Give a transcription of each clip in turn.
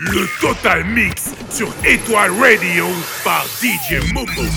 Le Total Mix sur Étoile Radio par DJ Momo.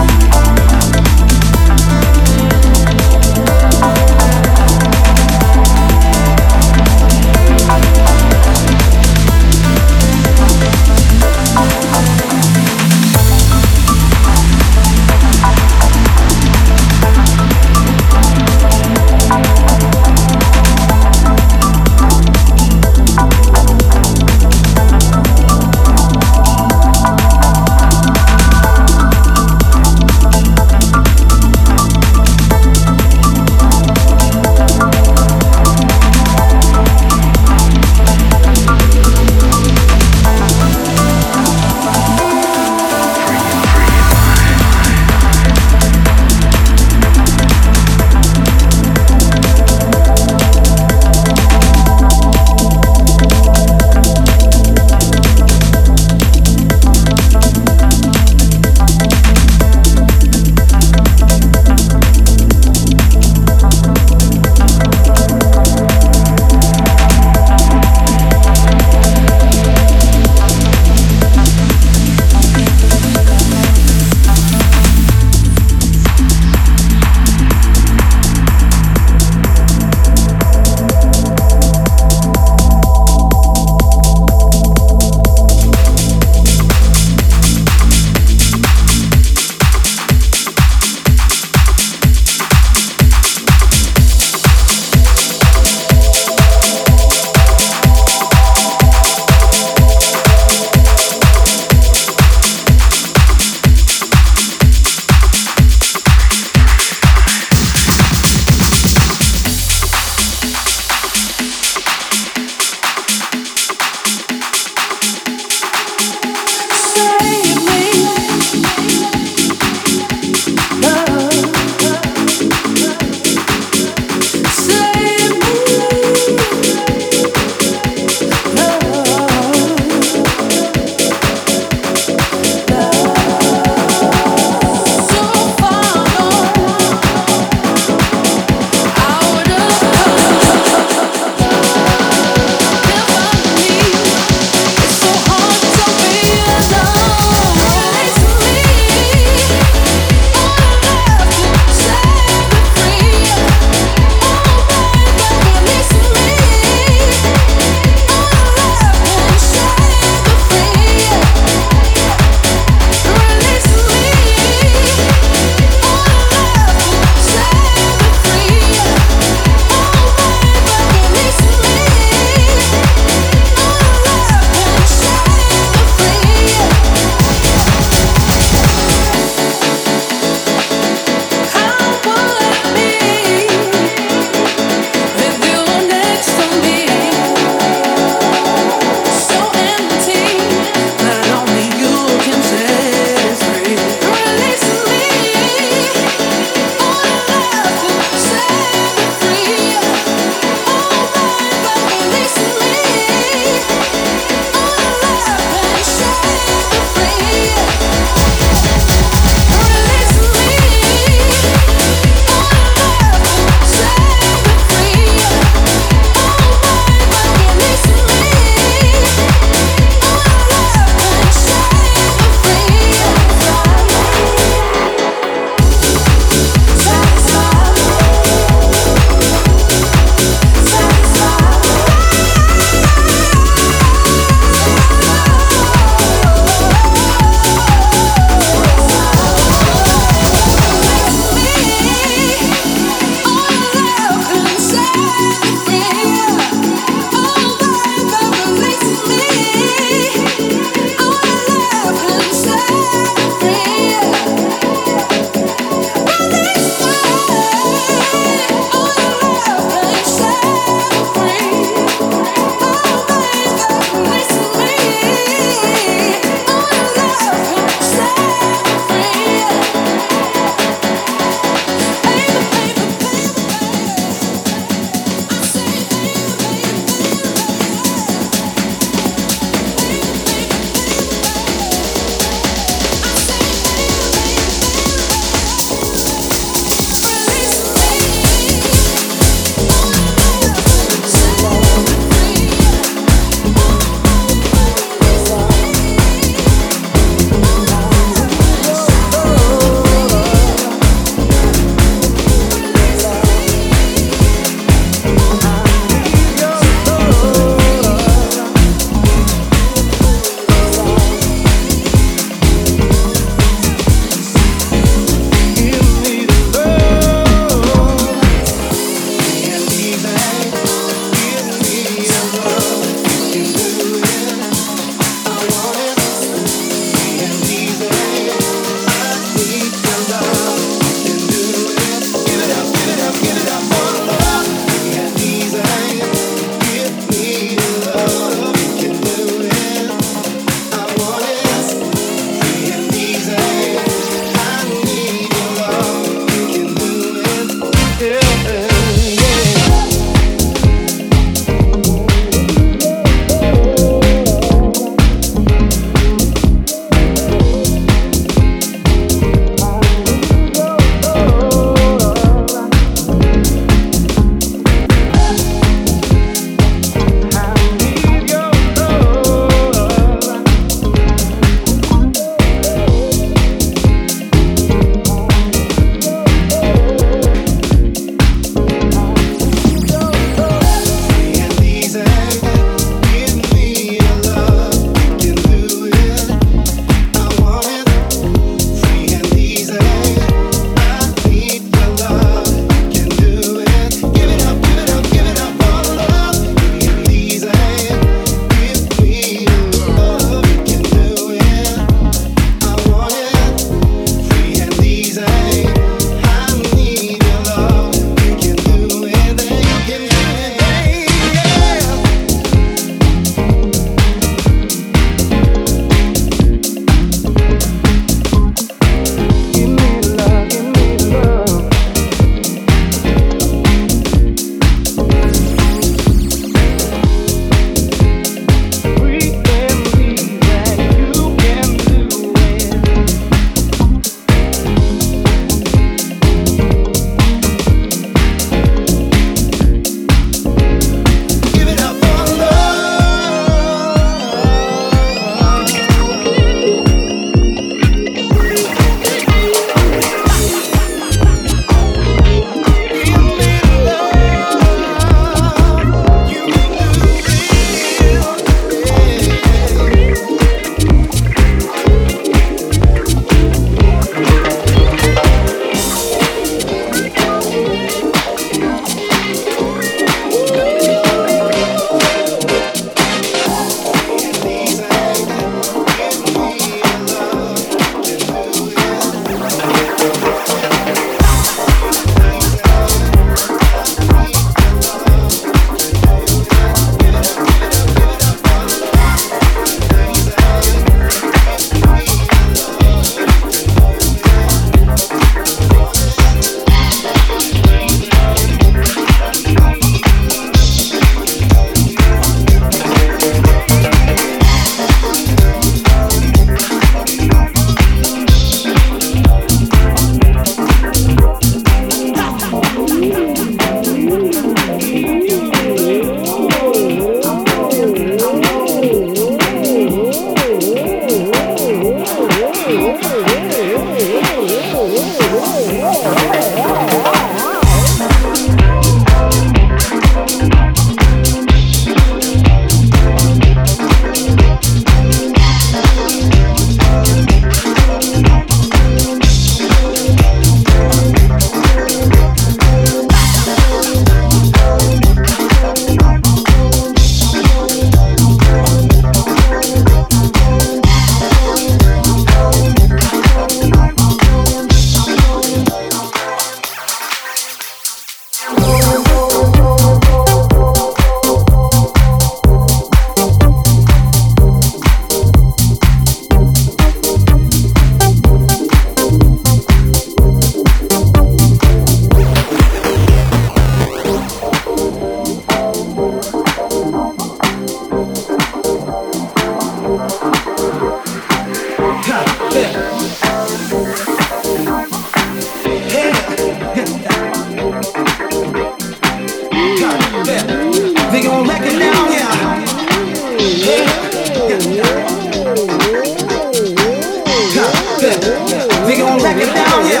你大爷！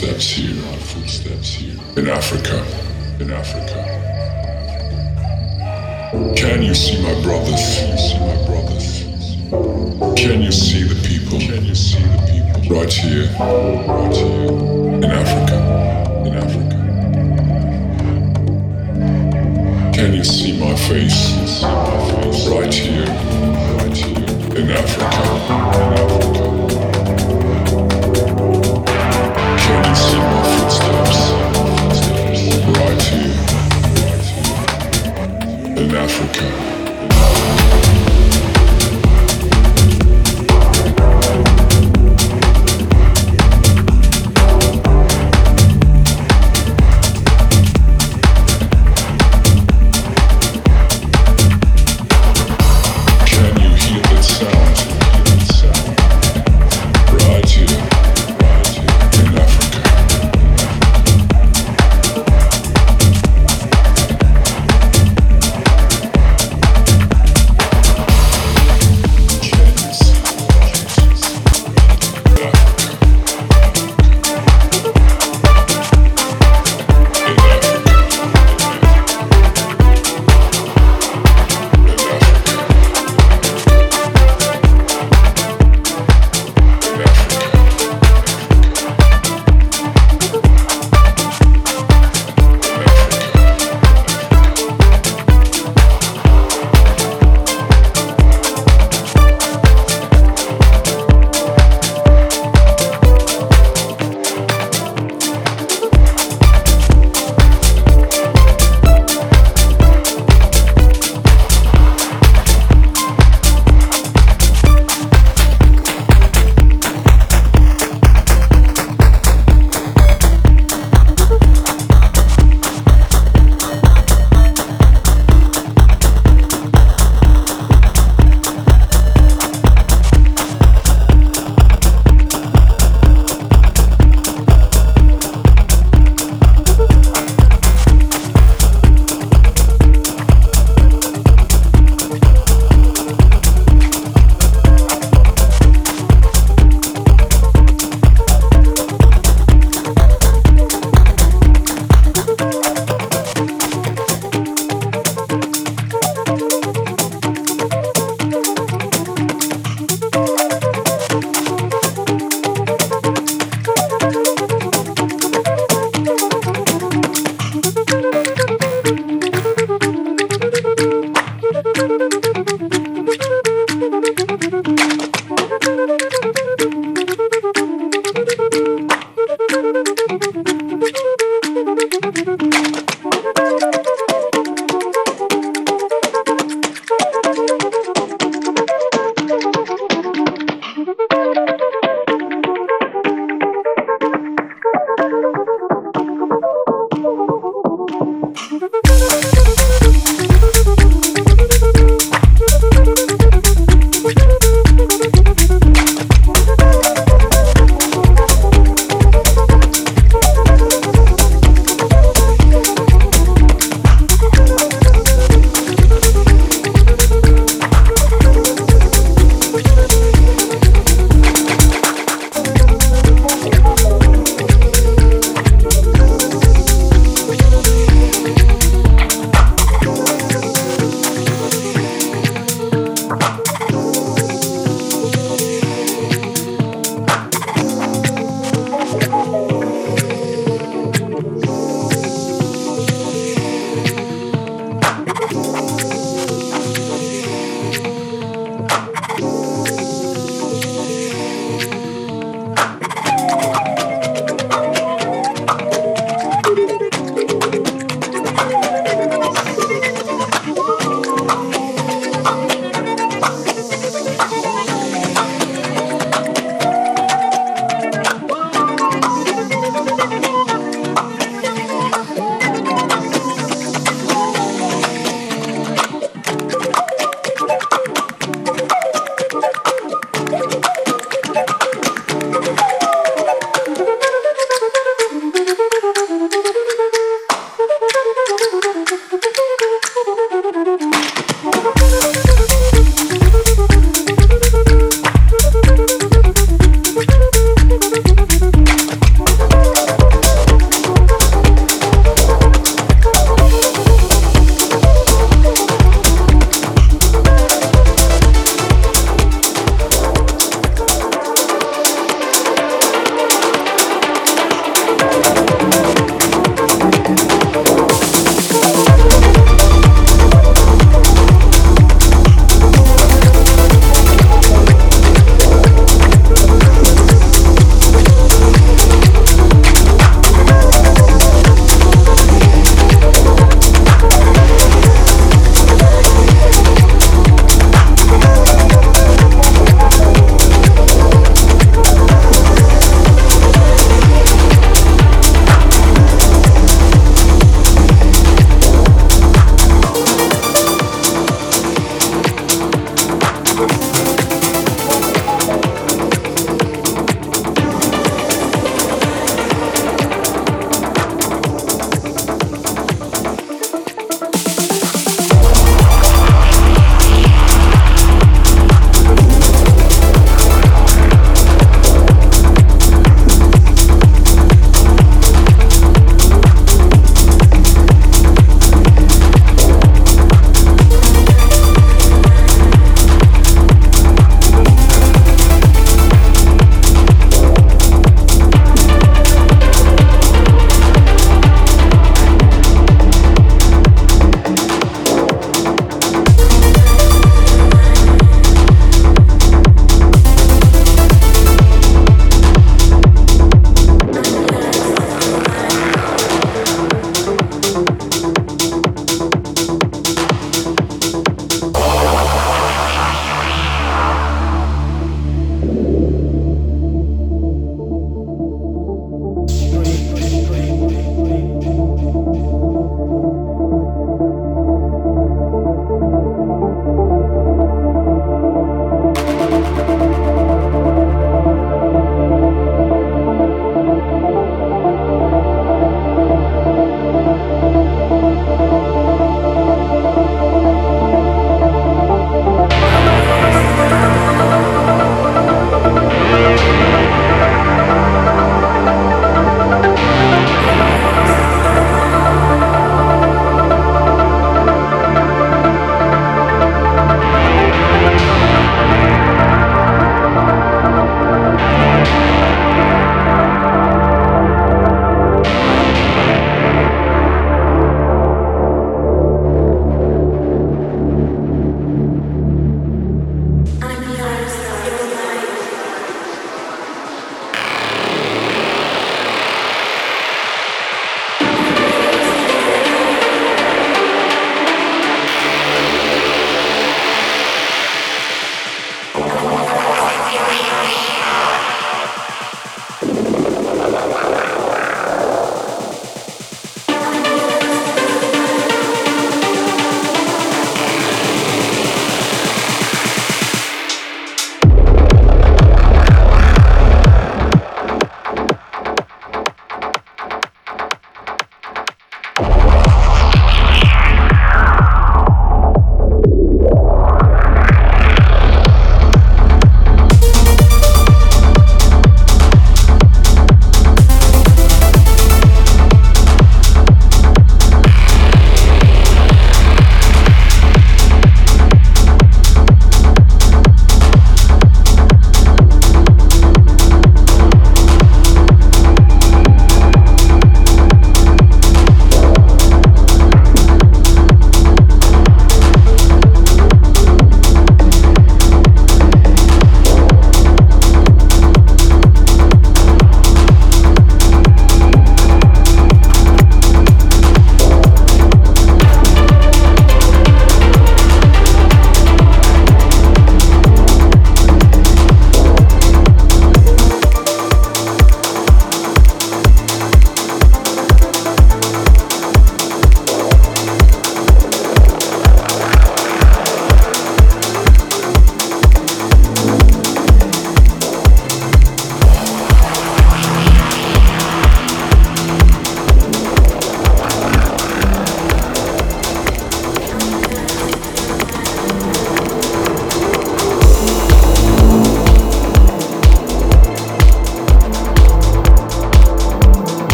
Footsteps here? My footsteps here in Africa, in Africa. Can you see my brothers? Can you see my brothers? Can you see the people? Can you see the people right here, right here in Africa, in Africa? Can you see my face? See my face right here, right here in Africa, in Africa. Africa.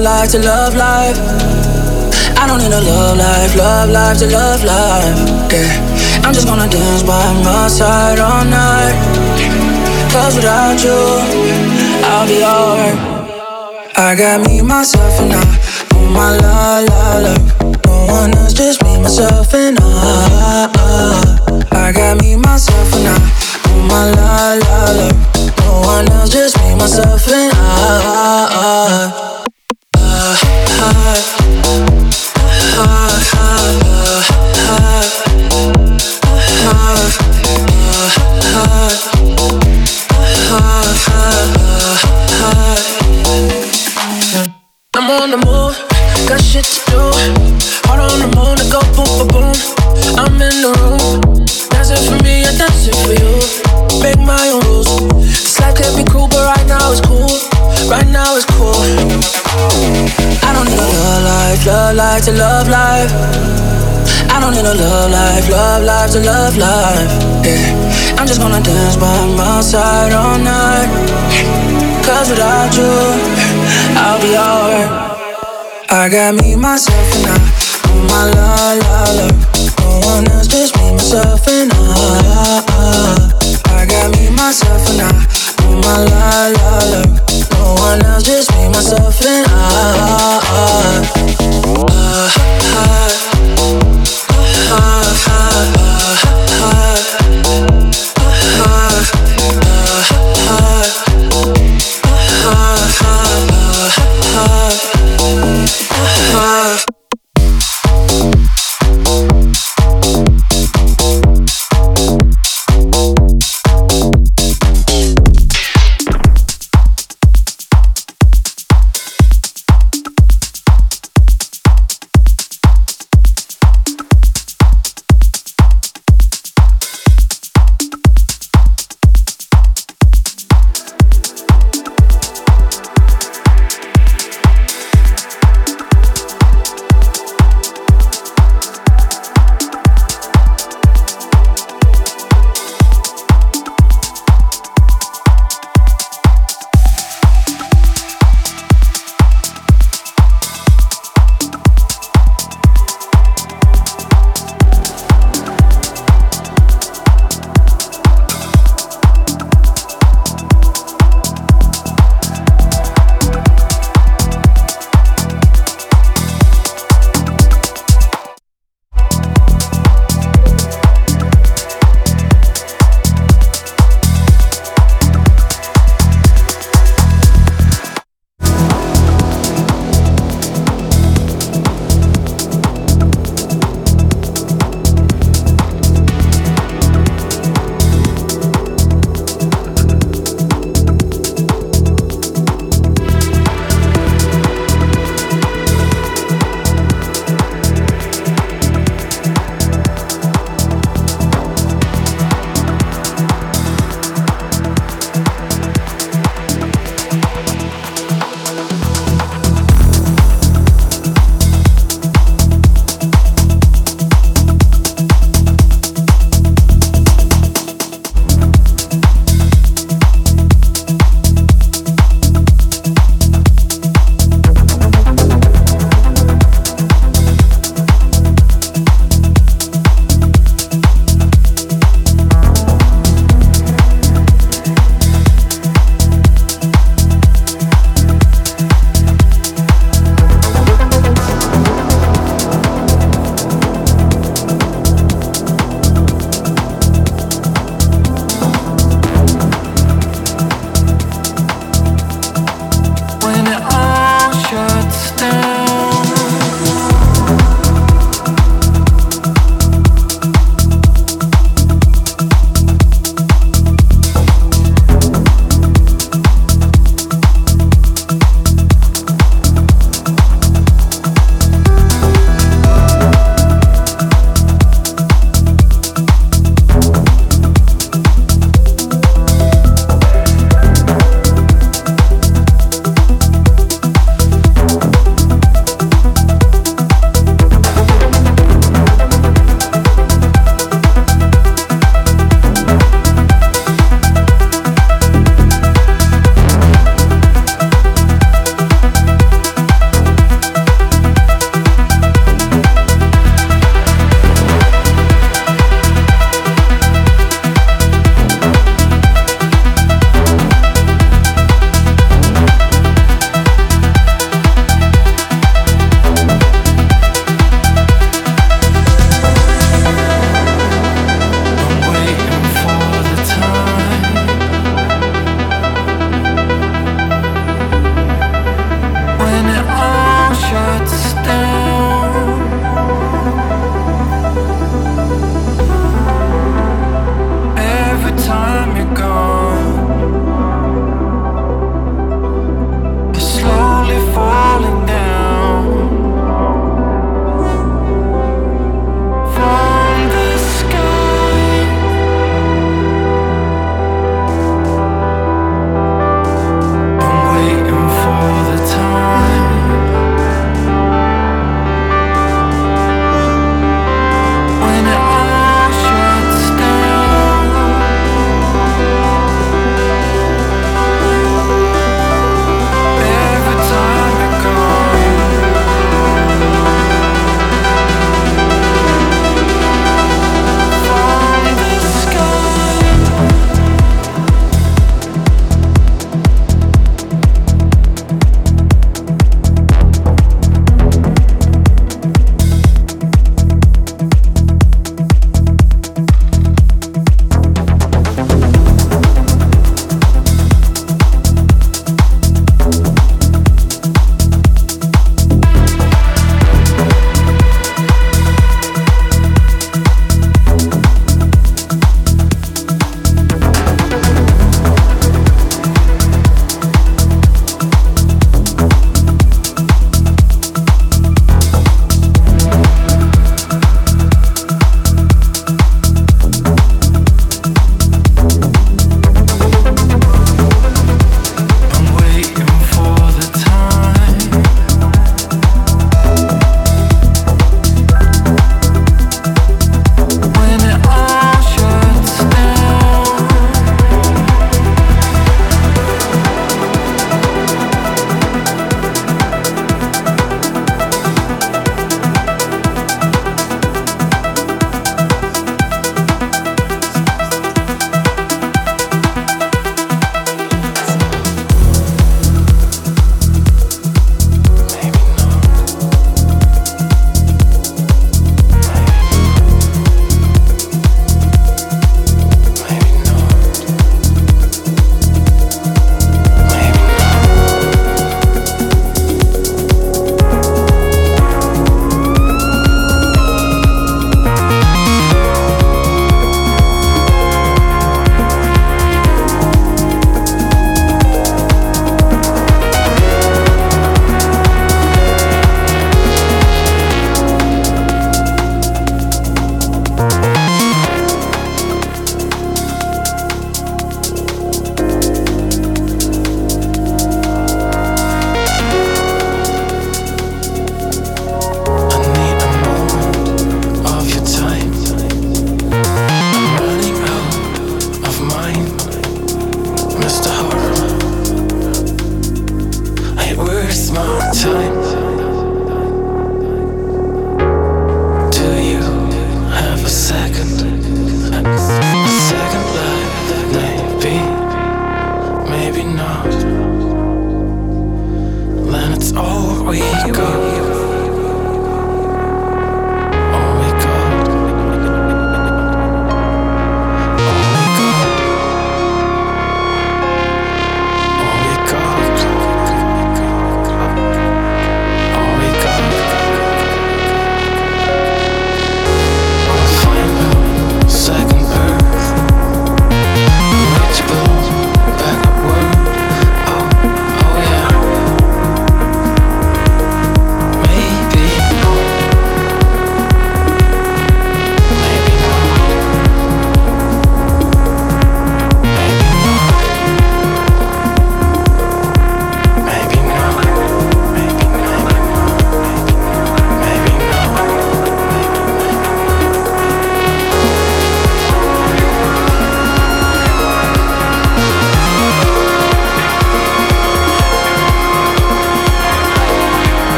Love life to love life. I don't need a love life, love life to love life. Yeah, I'm just gonna dance by my side all night. Cause without you, I'll be alright. I got me, myself, and I. Oh my la la la one else, just me, myself, and I. I got me, myself, and I. Oh my la la la. No one else, just me, myself, and I. Make my own rules. Life can be cruel, but right now it's cool. Right now it's cool. I don't need a love life, love life to love life. I don't need a love life, love life to love life. Yeah, I'm just gonna dance by my side all night. Cause without you, I'll be alright. I got me, myself, and I oh, my la la la. No one else, just me, myself, and I. I got me, myself, and I. Oh my la la la. No one else, just me, myself, and I. Uh, uh, uh,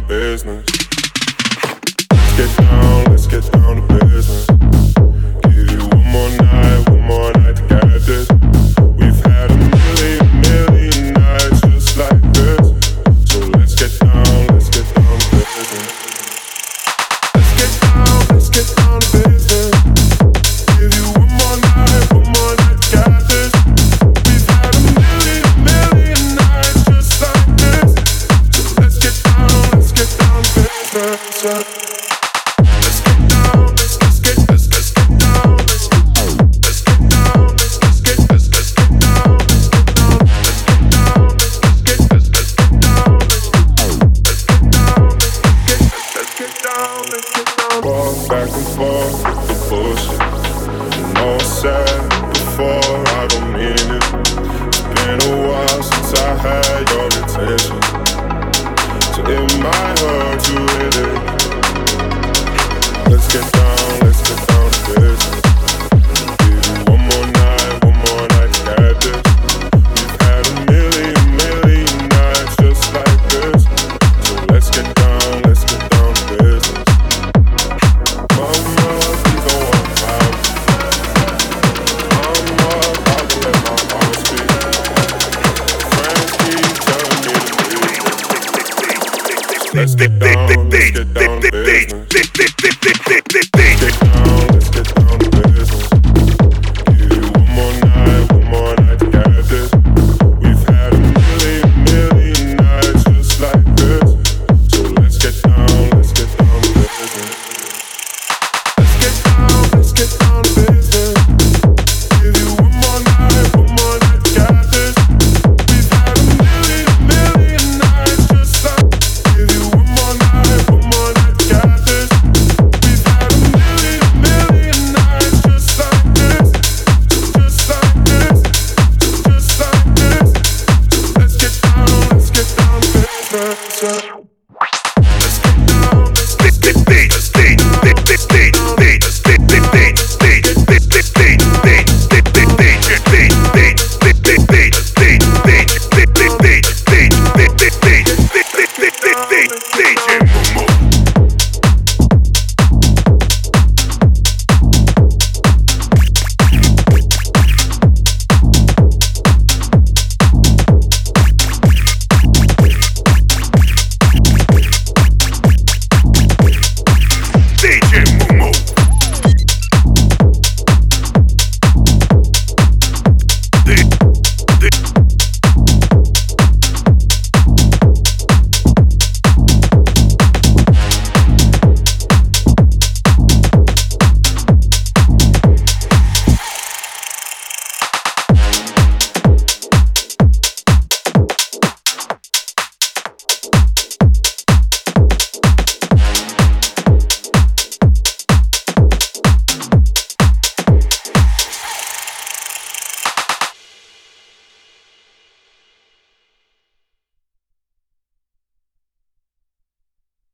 business.